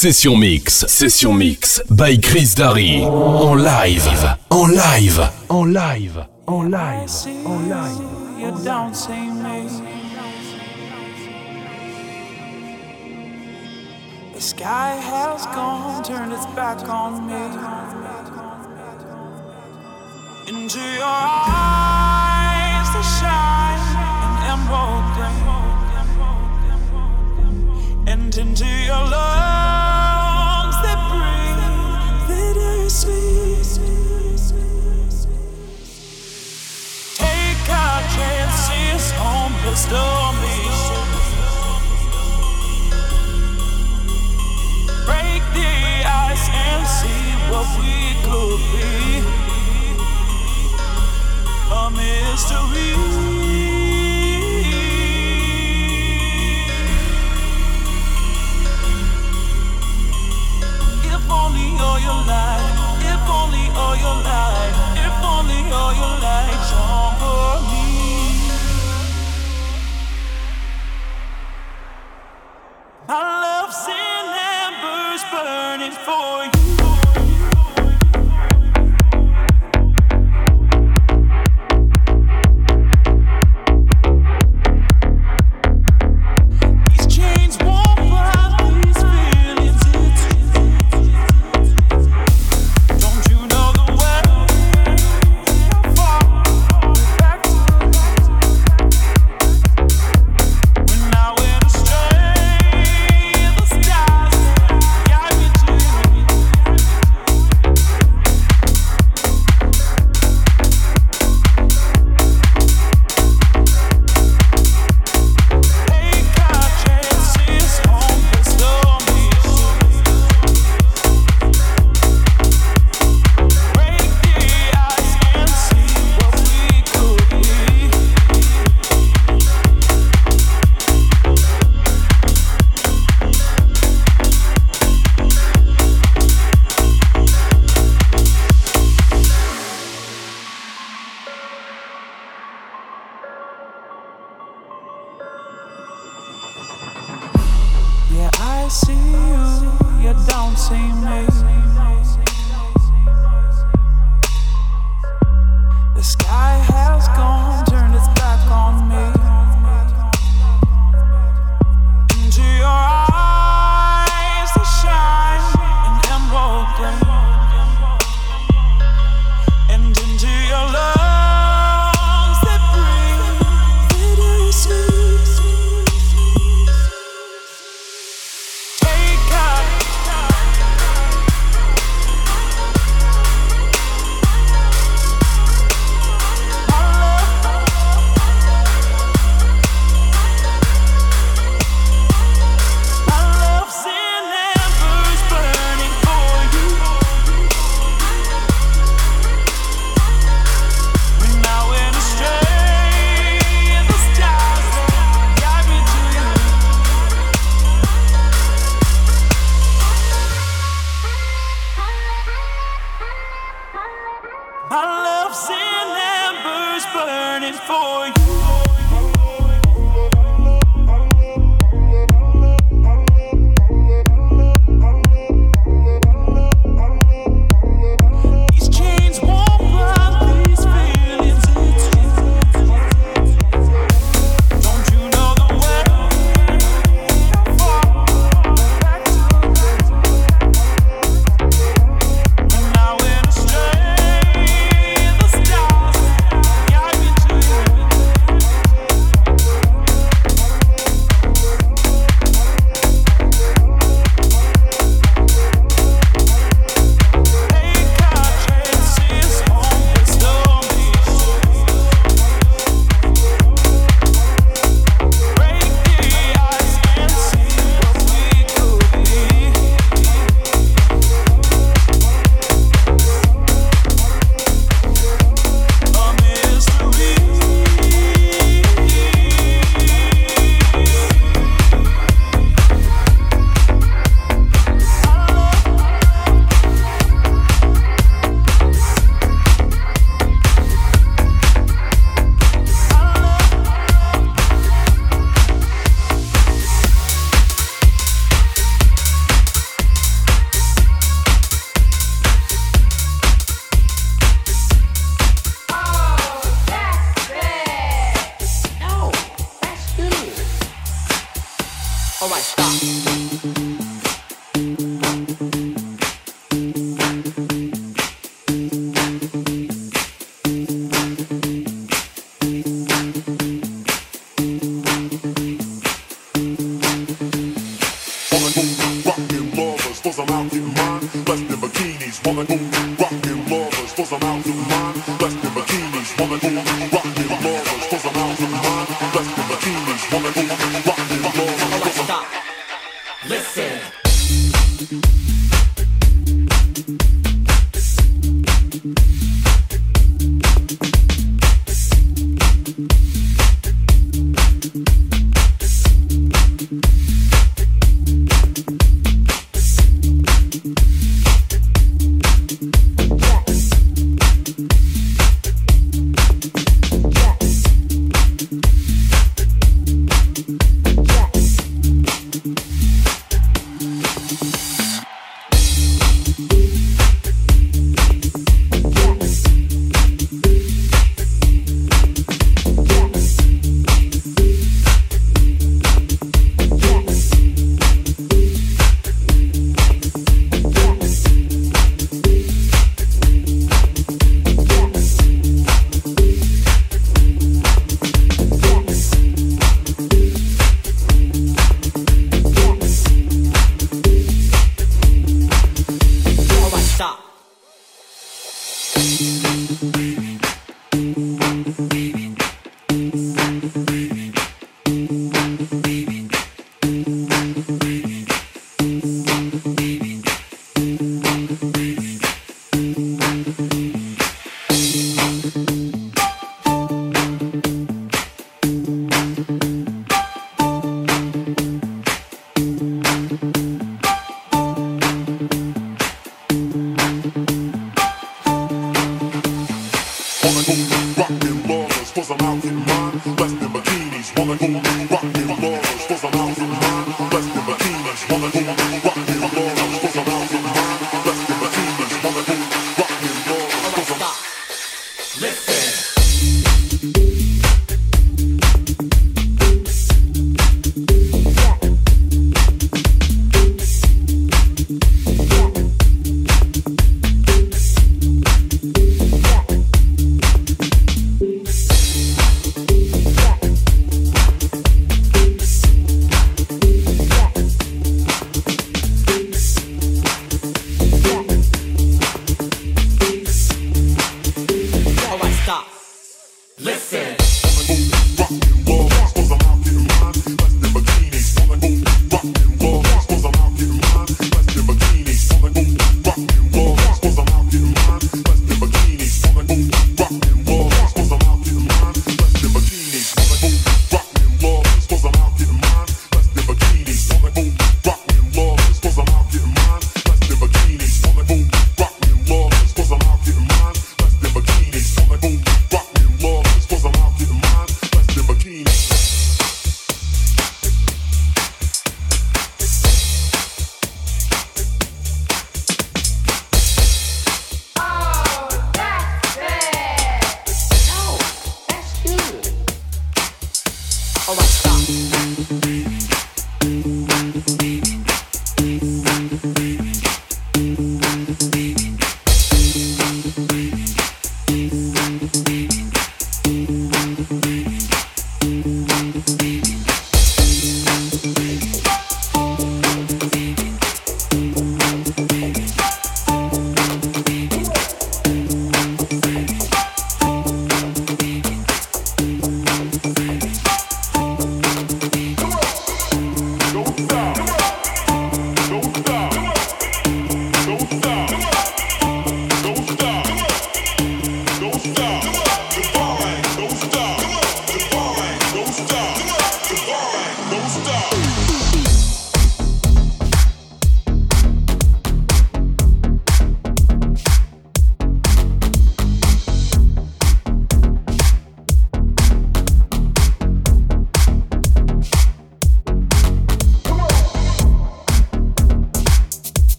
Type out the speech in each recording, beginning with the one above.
Session Mix, Session Mix, by Chris Darry. En live, en live, en live, en live, en live. You don't see me. The sky has gone, turned its back on me. Into your eyes, they shine an emerald and into your love. If only all your light, if only all your light, if only all light shone for me. burning for you.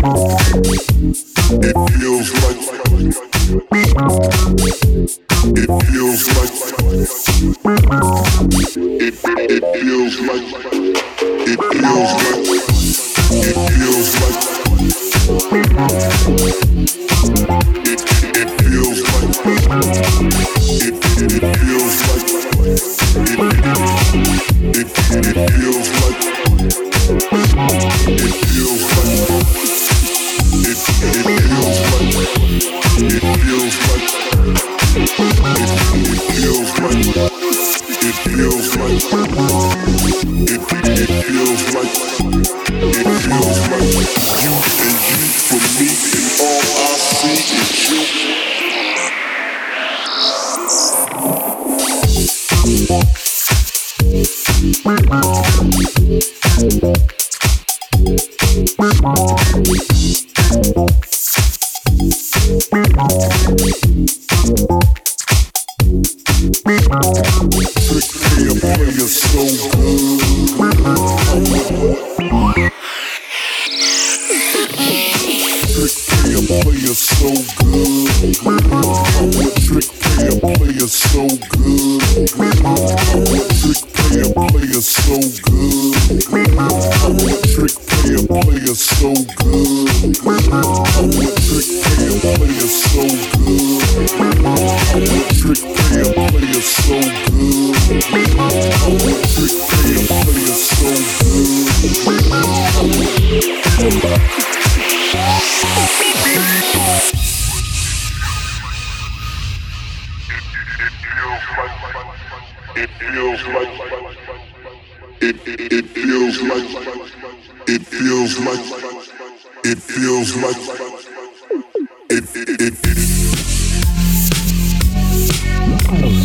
It feels like It feels like it. it, it, it.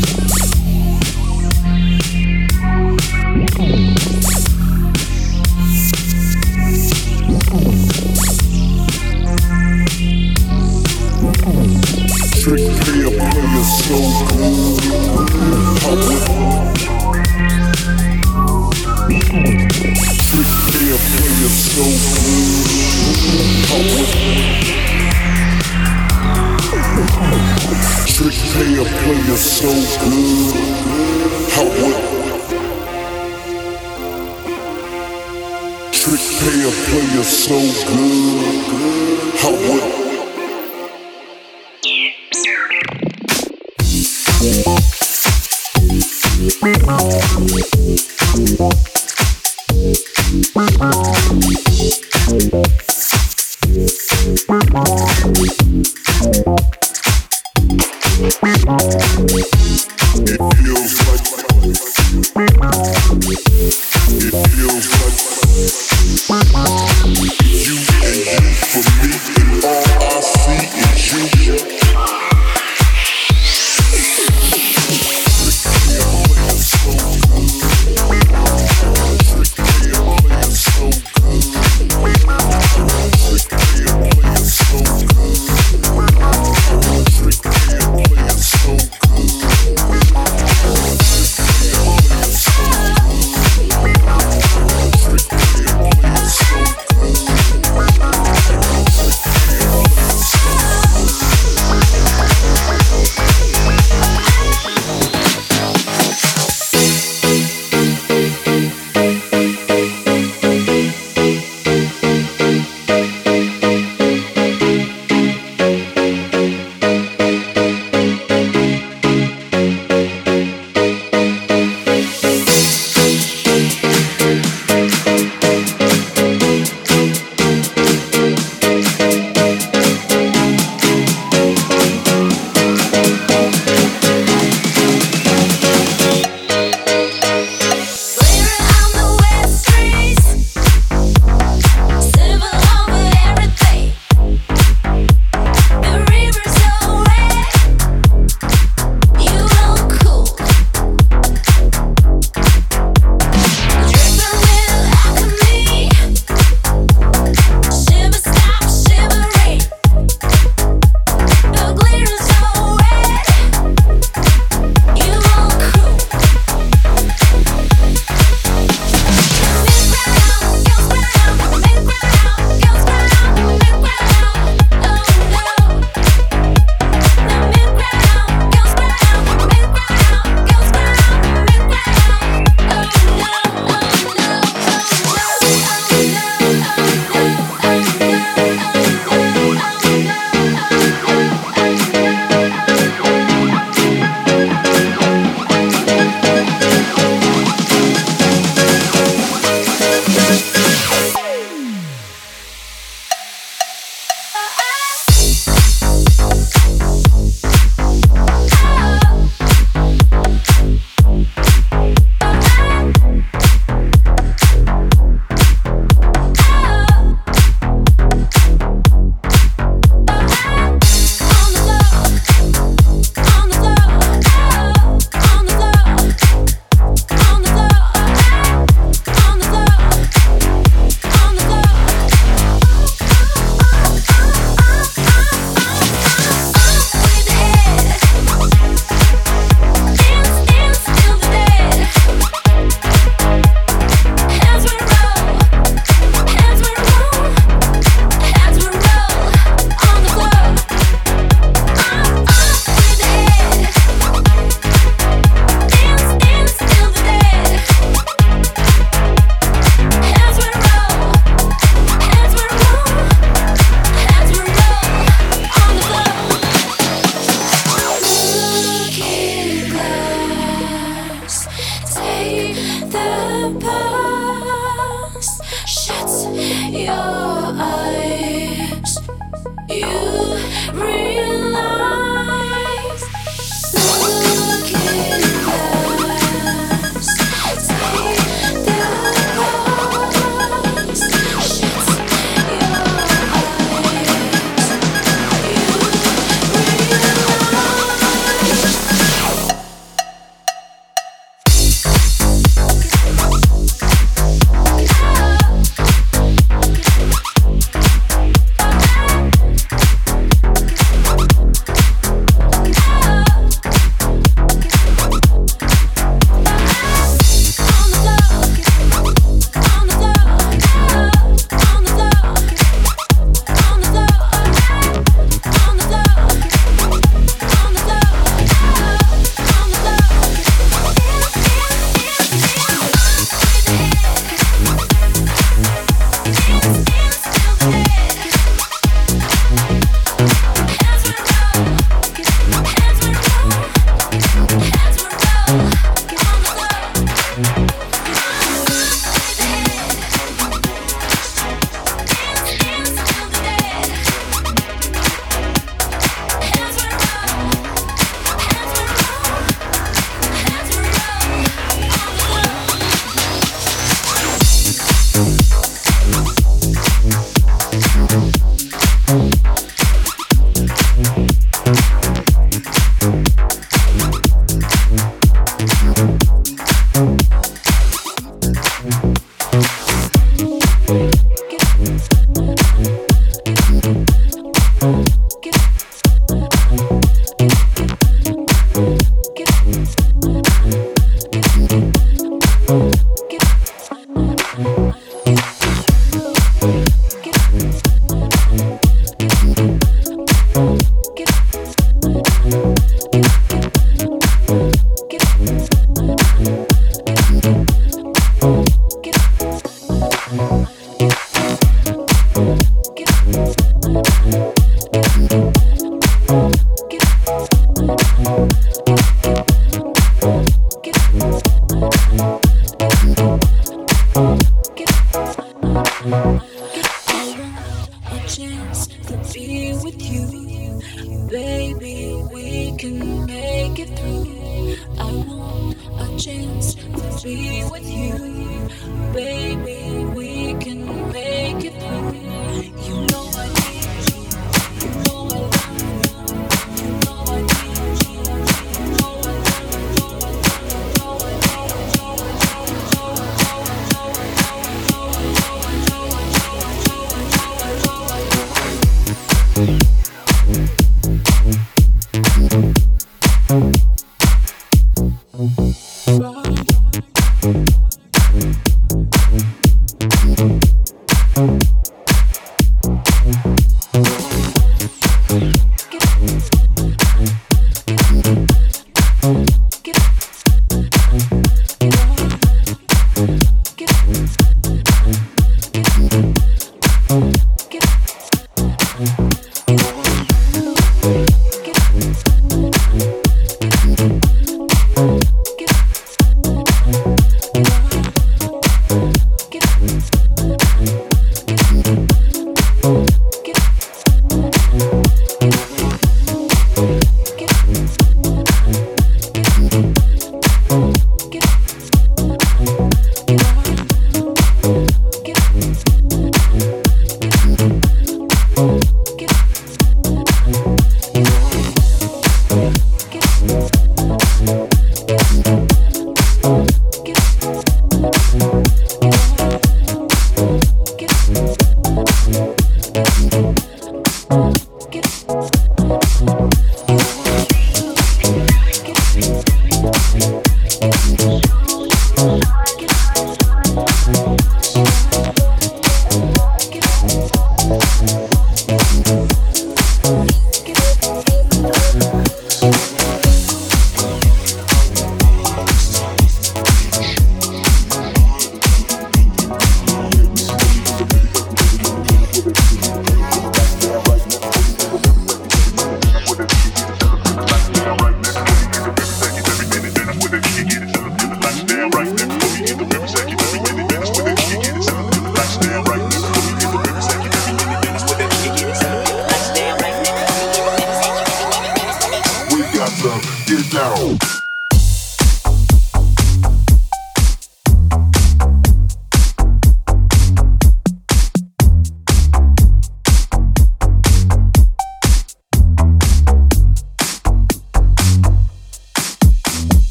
Touch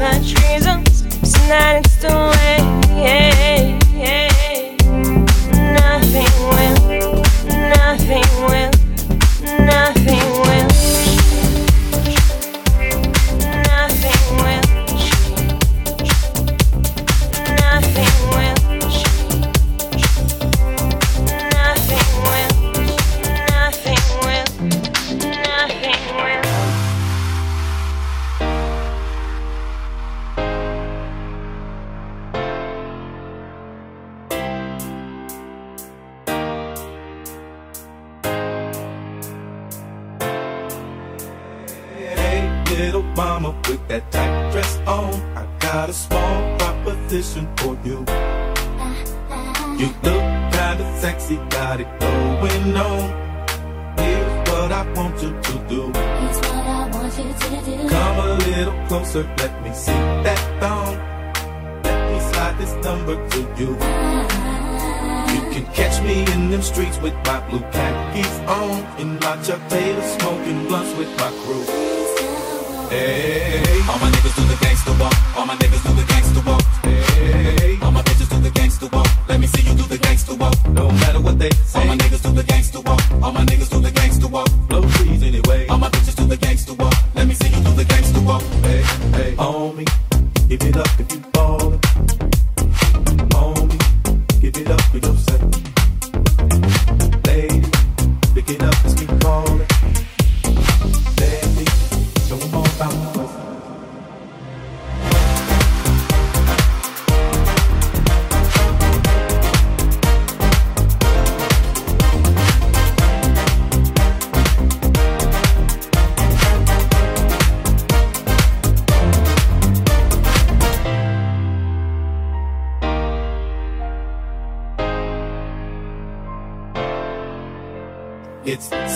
much reasons. Tonight it's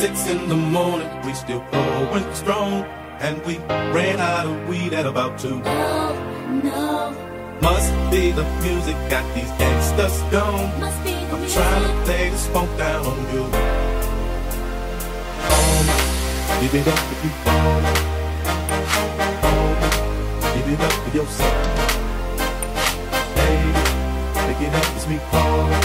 six in the morning, we still going strong. And we ran out of weed at about two. No, no. Must be the music got these gangsters gone. The I'm trying to play this smoke down on you. Oh, give it up if you fall. Oh, give it up for yourself. Baby, hey, pick it up, it's me calling.